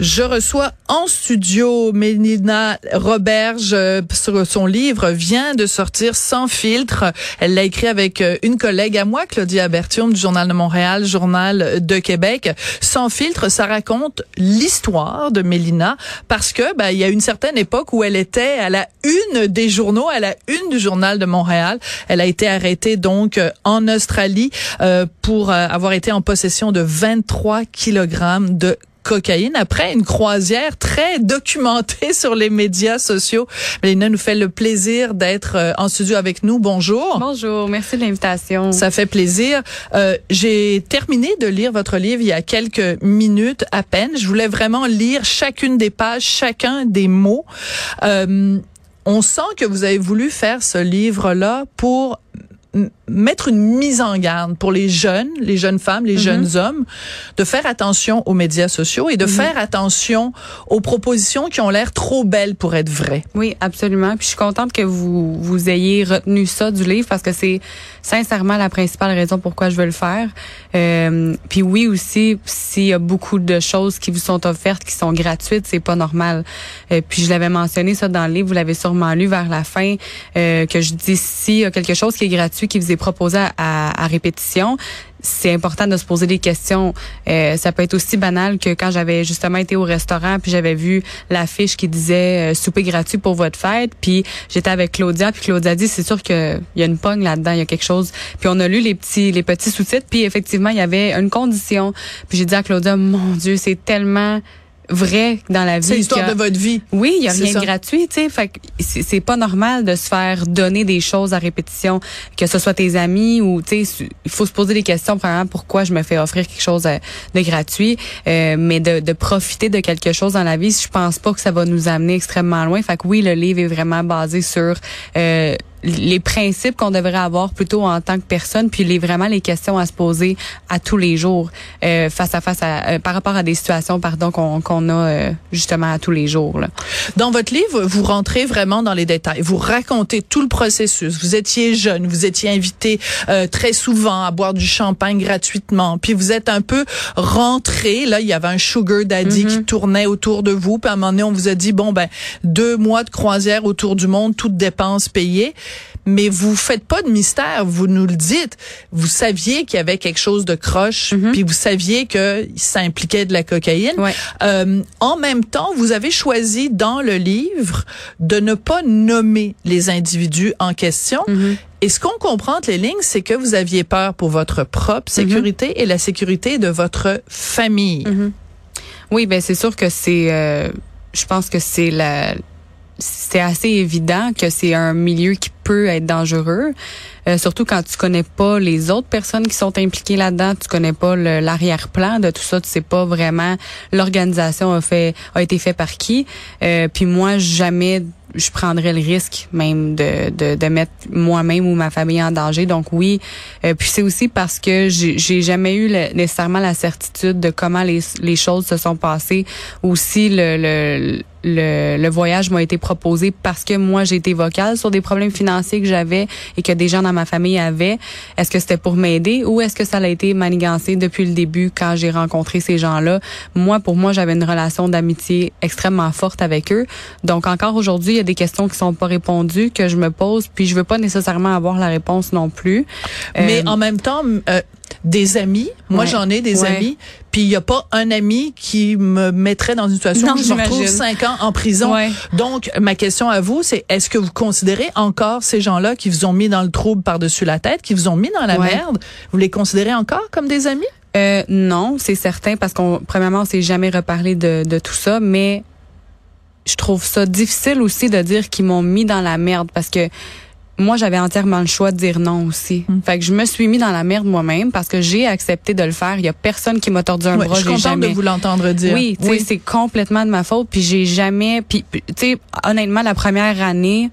Je reçois en studio Mélina Roberge. euh, son livre vient de sortir sans filtre. Elle l'a écrit avec euh, une collègue à moi, Claudia Bertium du Journal de Montréal, Journal de Québec. Sans filtre, ça raconte l'histoire de Mélina parce que ben, il y a une certaine époque où elle était à la une des journaux, à la une du Journal de Montréal. Elle a été arrêtée donc euh, en Australie euh, pour avoir été en possession de 23 kilogrammes de cocaïne après une croisière très documentée sur les médias sociaux. Mélina nous fait le plaisir d'être euh, en studio avec nous. Bonjour. Bonjour, merci de l'invitation. Ça fait plaisir. Euh, J'ai terminé de lire votre livre il y a quelques minutes à peine. Je voulais vraiment lire chacune des pages, chacun des mots. Euh, on sent que vous avez voulu faire ce livre-là pour mettre une mise en garde pour les jeunes, les jeunes femmes, les jeunes hommes, de faire attention aux médias sociaux et de faire attention aux propositions qui ont l'air trop belles pour être vraies. Oui, absolument. Puis je suis contente que vous vous ayez retenu ça du livre parce que c'est sincèrement la principale raison pourquoi je veux le faire. Euh, puis oui aussi, s'il y a beaucoup de choses qui vous sont offertes qui sont gratuites, c'est pas normal. Euh, puis je l'avais mentionné ça dans le livre, vous l'avez sûrement lu vers la fin, euh, que je dis s'il y a quelque chose qui est gratuit qui vous est proposé à, répétition, c'est important de se poser des questions. Euh, ça peut être aussi banal que quand j'avais justement été au restaurant puis j'avais vu l'affiche qui disait euh, souper gratuit pour votre fête puis j'étais avec Claudia puis Claudia dit c'est sûr que y a une pogne là-dedans, il y a quelque chose. Puis on a lu les petits les petits sous-titres puis effectivement il y avait une condition. Puis j'ai dit à Claudia mon dieu, c'est tellement vrai dans la vie. C'est l'histoire de votre vie. oui, il y a rien de gratuit, tu sais. Fait que c'est c'est pas normal de se faire donner des choses à répétition, que ce soit tes amis ou tu sais, il faut se poser des questions premièrement pourquoi je me fais offrir quelque chose euh, de gratuit, euh, mais de, de profiter de quelque chose dans la vie, je pense pas que ça va nous amener extrêmement loin. Fait que oui, le livre est vraiment basé sur euh, les principes qu'on devrait avoir plutôt en tant que personne, puis les vraiment les questions à se poser à tous les jours euh, face à face à, euh, par rapport à des situations pardon qu'on qu'on a euh, justement à tous les jours là. Dans votre livre, vous rentrez vraiment dans les détails. Vous racontez tout le processus. Vous étiez jeune, vous étiez invité euh, très souvent à boire du champagne gratuitement. Puis vous êtes un peu rentré. Là, il y avait un sugar daddy qui tournait autour de vous. Puis à un moment donné, on vous a dit bon ben deux mois de croisière autour du monde, toutes dépenses payées. Mais vous faites pas de mystère, vous nous le dites. Vous saviez qu'il y avait quelque chose de croche, puis vous saviez que ça impliquait de la cocaïne. Ouais. Euh, en même temps, vous avez choisi dans le livre de ne pas nommer les individus en question. Et ce qu'on comprend entre les lignes, c'est que vous aviez peur pour votre propre sécurité et la sécurité de votre famille. Oui, ben c'est sûr que c'est. euh, je pense que c'est la. C'est assez évident que c'est un milieu qui peut être dangereux, euh, surtout quand tu connais pas les autres personnes qui sont impliquées là-dedans, tu connais pas l'arrière-plan de tout ça, tu sais pas vraiment l'organisation a fait a été fait par qui. Euh, puis moi jamais je prendrais le risque même de, de, de mettre moi-même ou ma famille en danger. Donc oui, euh, puis c'est aussi parce que j'ai jamais eu nécessairement la certitude de comment les, les choses se sont passées. Aussi le, le, le, le voyage m'a été proposé parce que moi j'ai été vocale sur des problèmes financiers que j'avais et que des gens dans ma famille avaient. Est-ce que c'était pour m'aider ou est-ce que ça a été manigancé depuis le début quand j'ai rencontré ces gens-là? Moi, pour moi, j'avais une relation d'amitié extrêmement forte avec eux. Donc encore aujourd'hui, il y a des questions qui sont pas répondues que je me pose, puis je veux pas nécessairement avoir la réponse non plus. Mais Euh, en même temps, euh, des amis, moi Ouais. j'en ai des Ouais. amis, puis il y a pas un ami qui me mettrait dans une situation Non, où je me retrouve cinq ans en prison. Ouais. Donc, ma question à vous, c'est est-ce que vous considérez encore ces gens-là qui vous ont mis dans le trouble par-dessus la tête, qui vous ont mis dans la merde, vous les considérez encore comme des amis? Euh, non, c'est certain parce qu'on premièrement on s'est jamais reparlé de, de tout ça, mais je trouve ça difficile aussi de dire qu'ils m'ont mis dans la merde parce que moi j'avais entièrement le choix de dire non aussi. Fait que je me suis mis dans la merde moi-même parce que j'ai accepté de le faire. Il y a personne qui m'a tordu un Ouais, bras. je suis contente jamais. de vous l'entendre dire. Oui, sais, c'est complètement de ma faute. Puis j'ai jamais, puis, tu sais, honnêtement, la première année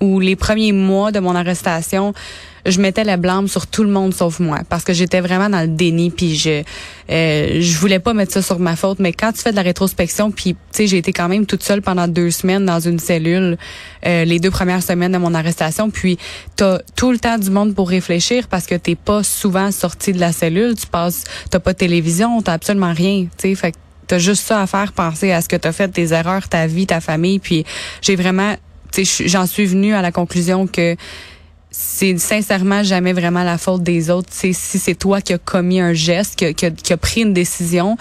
ou les premiers mois de mon arrestation, je mettais la blâme sur tout le monde sauf moi parce que j'étais vraiment dans le déni puis je euh, je voulais pas mettre ça sur ma faute. Mais quand tu fais de la rétrospection puis tu sais j'ai été quand même toute seule pendant deux semaines dans une cellule euh, les deux premières semaines de mon arrestation puis t'as tout le temps du monde pour réfléchir parce que t'es pas souvent sorti de la cellule tu passes t'as pas de télévision t'as absolument rien tu sais fait t'as juste ça à faire penser à ce que t'as fait tes erreurs ta vie ta famille puis j'ai vraiment j'en suis venue à la conclusion que c'est sincèrement jamais vraiment la faute des autres. C'est si c'est toi qui as commis un geste, qui, qui, qui a pris une décision,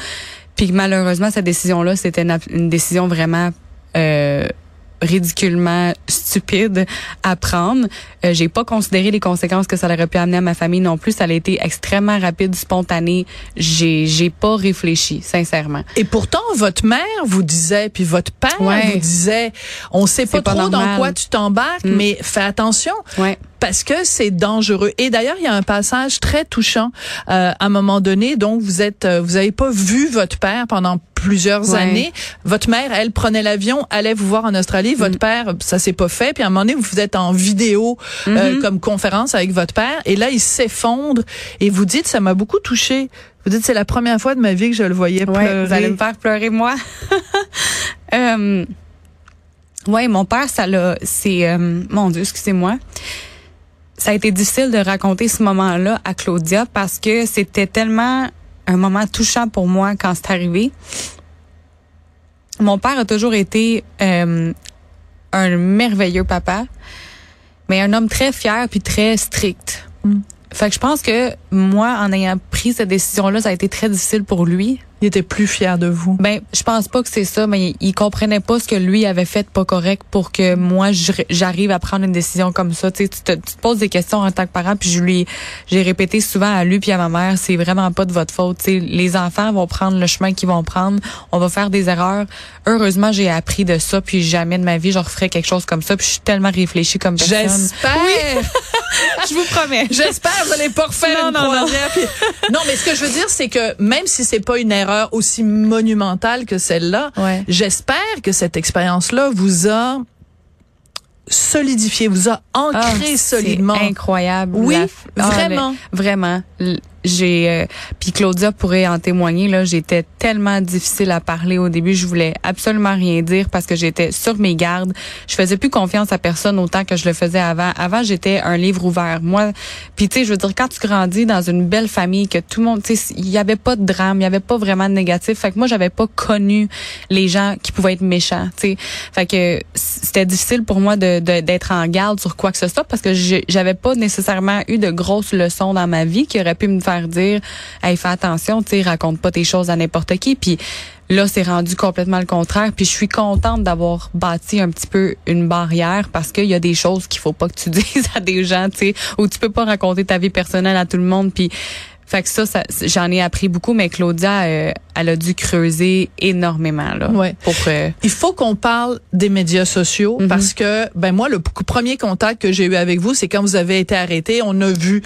puis malheureusement cette décision-là, c'était une, décision vraiment euh, ridiculement stupide à prendre. Euh, j'ai pas considéré les conséquences que ça aurait pu amener à ma famille non plus. Ça a été extrêmement rapide, spontané. J'ai j'ai pas réfléchi, sincèrement. Et pourtant, votre mère vous disait, puis votre père vous disait, on sait pas, trop dans quoi tu t'embarques, mm. mais fais attention. Ouais parce que c'est dangereux. Et d'ailleurs, il y a un passage très touchant euh, à un moment donné. Donc, vous êtes, euh, vous avez pas vu votre père pendant plusieurs années. Votre mère, elle prenait l'avion, allait vous voir en Australie. Votre mm. père, ça s'est pas fait. Puis à un moment donné, vous êtes en vidéo euh, mm-hmm. comme conférence avec votre père. Et là, il s'effondre. Et vous dites, ça m'a beaucoup touché. Vous dites, c'est la première fois de ma vie que je le voyais pleurer. Vous allez me faire pleurer moi. euh, ouais, mon père, ça l'a. C'est euh, mon Dieu, excusez-moi ça a été difficile de raconter ce moment-là à Claudia parce que c'était tellement un moment touchant pour moi quand c'est arrivé. Mon père a toujours été euh, un merveilleux papa, mais un homme très fier puis très strict. Mm. Fait que je pense que moi, en ayant pris cette décision-là, ça a été très difficile pour lui il était plus fier de vous. Ben, je pense pas que c'est ça, mais il, comprenait pas ce que lui avait fait pas correct pour que moi j'arrive à prendre une décision comme ça. Tu, te, tu te poses des questions en tant que parent, puis je lui j'ai répété souvent à lui puis à ma mère, c'est vraiment pas de votre faute. Tu les enfants vont prendre le chemin qu'ils vont prendre. On va faire des erreurs. Heureusement, j'ai appris de ça, puis jamais de ma vie je referai quelque chose comme ça. Puis je suis tellement réfléchie comme personne. J'espère. Oui. je vous promets. J'espère vous allez pas refaire non, non, non. non, mais ce que je veux dire, c'est que même si c'est pas une erreur aussi monumentale que celle-là. J'espère que cette expérience-là vous a solidifié, vous a ancré ah, solidement. Incroyable. Oui, ah, vraiment. vraiment j'ai euh, puis Claudia pourrait en témoigner là, j'étais tellement difficile à parler au début, je voulais absolument rien dire parce que j'étais sur mes gardes. Je faisais plus confiance à personne autant que je le faisais avant. Avant, j'étais un livre ouvert. Moi, puis tu sais, je veux dire quand tu grandis dans une belle famille que tout le monde, tu sais, il y avait pas de drame, il y avait pas vraiment de négatif. Fait que moi, j'avais pas connu les gens qui pouvaient être méchants, tu sais. Fait que c'était difficile pour moi de d'être en garde sur quoi que ce soit parce que j'avais pas nécessairement eu de grosses leçons dans ma vie qui auraient pu me faire dire hey, fais attention, tu raconte pas tes choses à n'importe qui. Puis là, c'est rendu complètement le contraire. Puis je suis contente d'avoir bâti un petit peu une barrière parce qu'il y a des choses qu'il faut pas que tu dises à des gens, tu sais, ou tu peux pas raconter ta vie personnelle à tout le monde. Puis fait que ça, ça j'en ai appris beaucoup, mais Claudia, euh, elle a dû creuser énormément là. Ouais. Pour, euh, Il faut qu'on parle des médias sociaux mhm. parce que ben moi le premier contact que j'ai eu avec vous, c'est quand vous avez été arrêté. On a vu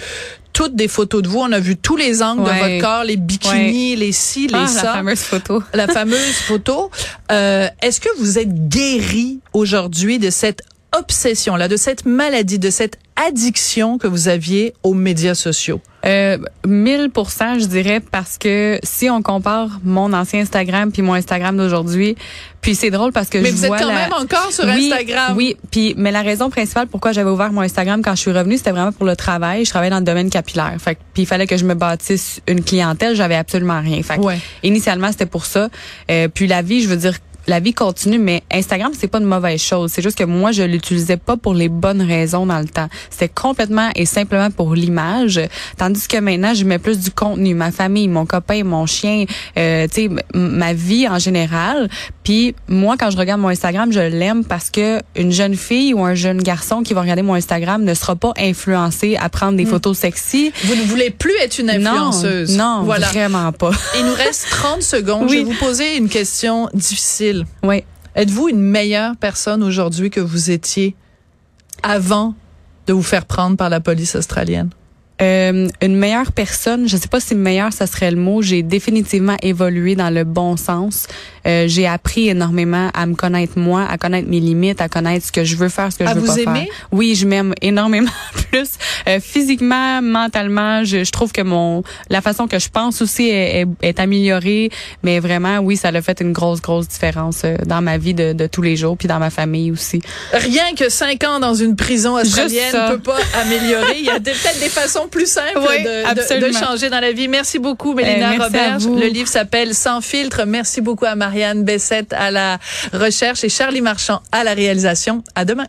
toutes des photos de vous. On a vu tous les angles de votre corps, les bikinis, les ci, les ah, ça. La fameuse photo. la fameuse photo. Euh, Est-ce que vous êtes guéri aujourd'hui de cette obsession-là, de cette maladie, de cette addiction que vous aviez aux médias sociaux? Euh, 1000%, je dirais, parce que si on compare mon ancien Instagram puis mon Instagram d'aujourd'hui, puis c'est drôle parce que mais je vous êtes quand même encore sur Instagram. Oui, puis mais la raison principale pourquoi j'avais ouvert mon Instagram quand je suis revenue, c'était vraiment pour le travail. Je travaillais dans le domaine capillaire. Fait puis il fallait que je me bâtisse une clientèle. J'avais absolument rien. Fait initialement c'était pour ça. Euh, puis la vie, je veux dire la vie continue, mais Instagram, c'est pas une mauvaise chose. C'est juste que moi, je l'utilisais pas pour les bonnes raisons dans le temps. C'était complètement et simplement pour l'image. Tandis que maintenant, je mets plus du contenu, ma famille, mon copain, mon chien, euh, tu sais, ma vie en général. Puis moi, quand je regarde mon Instagram, je l'aime parce que une jeune fille ou un jeune garçon qui va regarder mon Instagram ne sera pas influencé à prendre des hmm. photos sexy. Vous ne voulez plus être une influenceuse. Non, non vraiment pas. Il nous reste 30 secondes. Je vais vous poser une question difficile. Oui. Êtes-vous une meilleure personne aujourd'hui que vous étiez avant de vous faire prendre par la police australienne? Euh, une meilleure personne, je sais pas si meilleure ça serait le mot. J'ai définitivement évolué dans le bon sens. Euh, j'ai appris énormément à me connaître moi, à connaître mes limites, à connaître ce que je veux faire, ce que je veux pas faire. Vous aimez Oui, je m'aime énormément plus euh, physiquement, mentalement. Je, je, trouve que mon la façon que je pense aussi est, est, est améliorée. Mais vraiment, oui, ça a fait une grosse, grosse différence euh, dans ma vie de, de, tous les jours, puis dans ma famille aussi. Rien que cinq ans dans une prison australienne ne peut pas améliorer. Il y a peut-être des façons plus simples oui, de, de, de, changer dans la vie. Merci beaucoup, Mélina euh, Roberge. Le livre s'appelle Sans filtre. Merci beaucoup à Marianne Bessette à la recherche et Charlie Marchand à la réalisation. À demain.